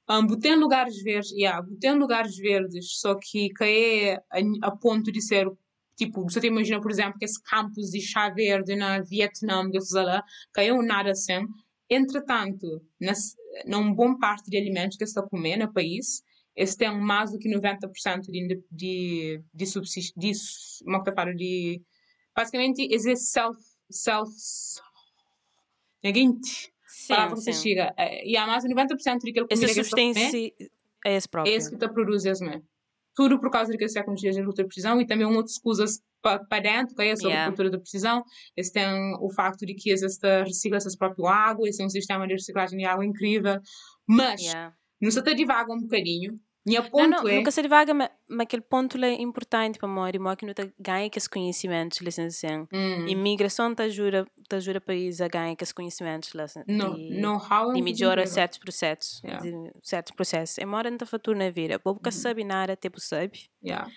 Um, tem lugares verdes, yeah, tem lugares verdes, só que que é a, a ponto de ser tipo, você imagina, por exemplo, que esse campus de chá verde na Vietnã, que lá, caiu nada assim. Entretanto, nas, numa boa parte de alimentos que está comendo no país, eles têm mais do que 90% de, de, de de, como é de, basicamente, existe self, self, seguinte, palavra que chega, e há mais de 90% daquele comida que está comendo, é esse próprio. É esse que está produzindo mesmo. Tudo por causa de que se tecnologia de agricultura de precisão e também uma outra escusas para dentro, que é sobre yeah. a cultura da precisão. Eles têm o facto de que existe recicla a própria água, esse é um sistema de reciclagem de água incrível. Mas, yeah. não se está devagar um bocadinho, minha ponto não, não, é... nunca se divaga, mas, mas aquele ponto é importante para nós, de que não ganha esses conhecimentos, licenciando. Hum. Imigração te ajuda, te ajuda o país a ganhar esses conhecimentos, não, de, know-how de melhora certos processos, yeah. de certos processos. Embora não te fatura na vida, o povo que sabe nada, tipo, sabe. Yeah.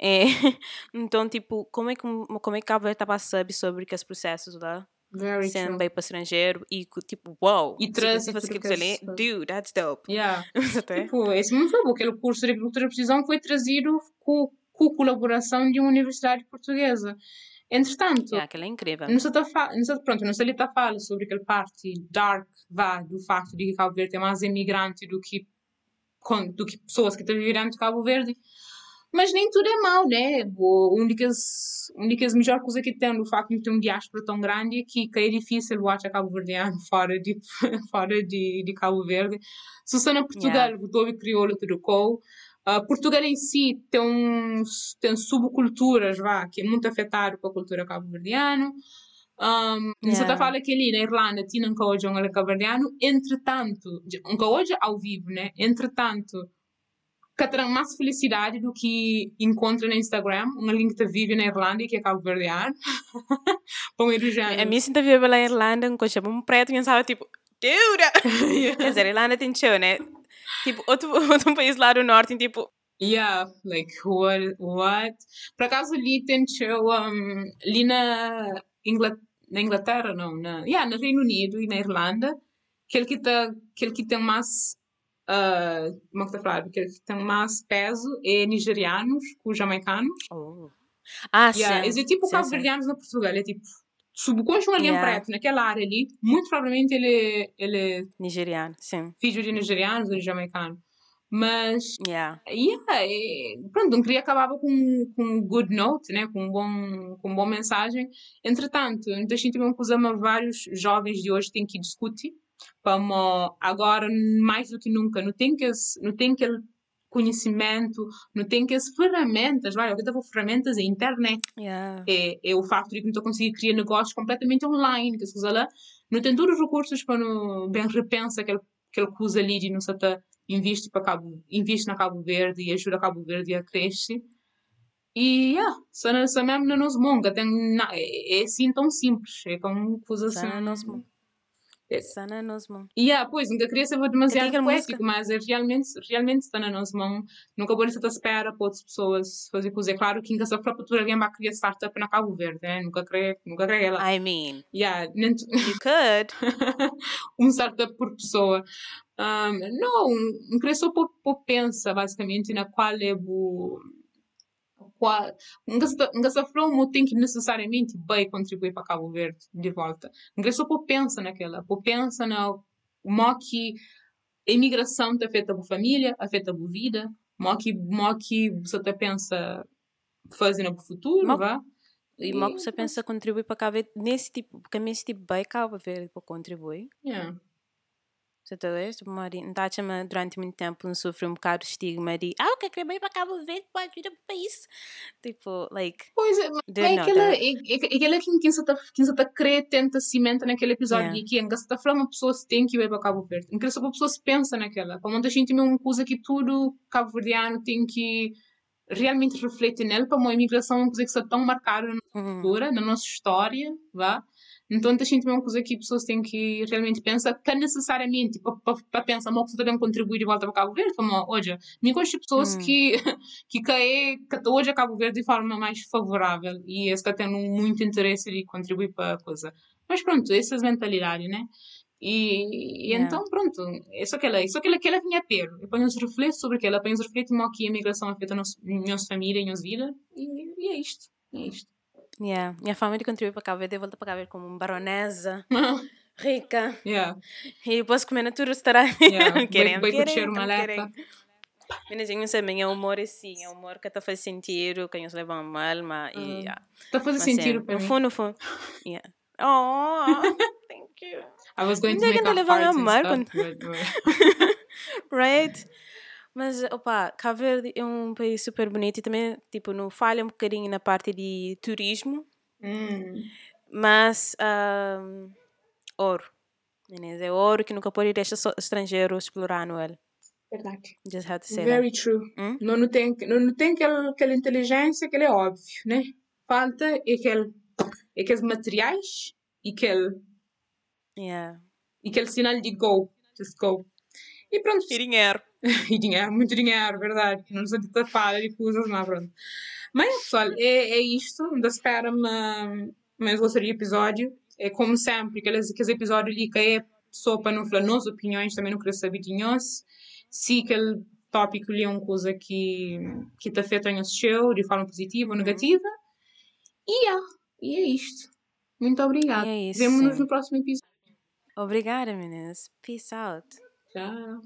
É, então, tipo, como é que, como é que a Cabo estava sabe sobre que os processos lá? Very sendo true. bem para estrangeiro e tipo, wow, e traz tipo, ali, dude, that's dope. Yeah. tipo, esse muito bom, aquele curso de agricultura de precisão foi trazido com, com colaboração de uma universidade portuguesa. Entretanto, yeah, é incrível. Não se está pronto, não se ele está falando sobre aquela parte dark, vá, do facto de que Cabo Verde é mais imigrante do que, do que pessoas que estão vivendo em Cabo Verde. Mas nem tudo é mau, né? A única, única melhor coisa que tem no facto de ter um diáspora tão grande é que, que é difícil o a Cabo Verdeano fora de, fora de, de Cabo Verde. Se você na Portugal, yeah. o crioulo trocou. Uh, Portugal em si tem, um, tem subculturas vá, que é muito afetado com a cultura cabo-verdiana. Um, yeah. Você está falando que ali na Irlanda tinha um hoje um cabo-verdiano, entretanto, um hoje ao vivo, né? Entretanto, que mais felicidade do que encontra no Instagram uma linha que vive na Irlanda e que é cabo verdeano. A minha sinta vive na Irlanda, um coisa um preto, e sabe, tipo, dude! yeah. Quer dizer, a Irlanda tem show, né? Tipo, outro, outro país lá do norte, tipo... Yeah, like, what? what? Por acaso ali tem show, um, ali na, na Inglaterra, não, na, yeah, no Reino Unido e na Irlanda, aquele que, tá, aquele que tem mais uh, como é que está falando? Que tem mais peso é nigerianos com jamaicanos. Oh. Ah, yeah. sim. É tipo cabo-verdianos na Portugal, é tipo subconcha um alien yeah. preto naquela área ali, muito provavelmente ele, ele é nigeriano, sim. Filho de nigerianos ou de jamaicano. Mas, yeah. Yeah, é, pronto, não queria acabava com, com um good note, né? com, um bom, com uma boa mensagem. Entretanto, a gente também usamos vários jovens de hoje têm que discutir como agora mais do que nunca não tem que não tem aquele conhecimento não tem que as ferramentas vai eu estava ferramentas é internet. Yeah. é, é o facto de que não estou conseguindo criar negócios completamente online que se lá. Não tem todos os recursos para não bem repensa aquele aquele coisa ali de não se investe para Cabo investe na Cabo Verde e ajuda a Cabo Verde a crescer. E yeah, só, só mesmo na nossa monga tem é, é assim tão simples é como coisa assim Está na nossa mão. Yeah, pois, nunca queria ser demasiado poético, mas é realmente, realmente está na nossa mão. Nunca vou estar à espera para outras pessoas fazer coisa. É claro que nunca só para futura alguém vai criar startup na Cabo Verde, né? nunca creio, nunca creio ela. I mean, yeah, you could. um startup por pessoa. Um, não, não queria só por, por pensa, basicamente, na qual é o nunca se não tem que necessariamente vai contribuir para Cabo Verde de volta. Nunca só pensa naquela, pensa na como que a imigração está feita por família, afeta por vida, como que, como que você tá pensa fazer no futuro, Mo vá? E como você pensa contribuir para Cabo Verde nesse tipo, porque nesse tipo vai Cabo Verde para contribuir. Yeah. Tá? Tipo, Mari, chama durante muito tempo não sofreu um bocado de estigma de ah, o que é que bem para Cabo Verde pode vir para o país. Tipo, like. Pois é, é aquela, é, é, aquela que quem está quem está querer tenta cimenta naquele episódio yeah. que quem está falando uma pessoa tem que ir para Cabo Verde. Em que só a pessoa se pensa naquela. Para muita gente é uma coisa que tudo cabo-verdiano tem que realmente refletir nele para uma imigração uma coisa que está tão marcada na uhum. cultura, na nossa história, vá então, gente é uma coisa que as pessoas têm que realmente pensar que necessariamente para pensar uma coisa também contribuir de volta para Cabo Verde, como hoje, me conheço pessoas hum. que que caem que hoje a Cabo Verde de forma mais favorável e está tendo muito interesse de contribuir para a coisa. Mas pronto, essa é a mentalidade, né? E, e yeah. então, pronto, é só que ela, é só que ela, que ela vinha pelo. Eu ponho refletir sobre aquilo, eu ponho refletir como que a imigração afeta a nossa família, a nossa vida, e, e é isto. É isto. Yeah. Minha família contribuiu para Cabo Verde e volta para Cabo Verde como baronesa, rica. yeah. E posso comer na tua restaurante. Yeah. querem, Vai- vai querem, uma querem. Meninas, eu não sei bem, é humor assim, é humor que está a fazer sentido, que nos levam a mal, mas... Uhum. E, yeah. Está a fazer Mas, sentido é, para no mim. fundo, no fundo. Yeah. Oh, thank you. I was going to make a heart and stuff, but- Right? Mas, opa, Cabo Verde é um país super bonito e também, tipo, não falha um bocadinho na parte de turismo, Hum. mas ahm, ouro. É ouro que nunca pode deixar só estrangeiro explorar no ele. Verdade. Just have to say Very true. Hum? Não, não tem, não, não tem aquela, aquela inteligência que é óbvio, né? Falta é aquele, é aqueles materiais e aquele, that. Yeah. e aquele sinal de go. Just go. E pronto. E dinheiro. E dinheiro, muito dinheiro, verdade. Não sei de tapar e coisas, mas pronto. Mas, pessoal, é, é isto. Da espera-me mais outro episódio. É como sempre, aqueles, aqueles episódios ali que é só para não falar nossas opiniões, também não queria saber de nós. Se aquele tópico ali é uma coisa que, que te afeta em show, de forma positiva ou negativa. E, é, e é isto. Muito obrigada. É Vemo-nos no próximo episódio. Obrigada, meninas. Peace out. Tchau.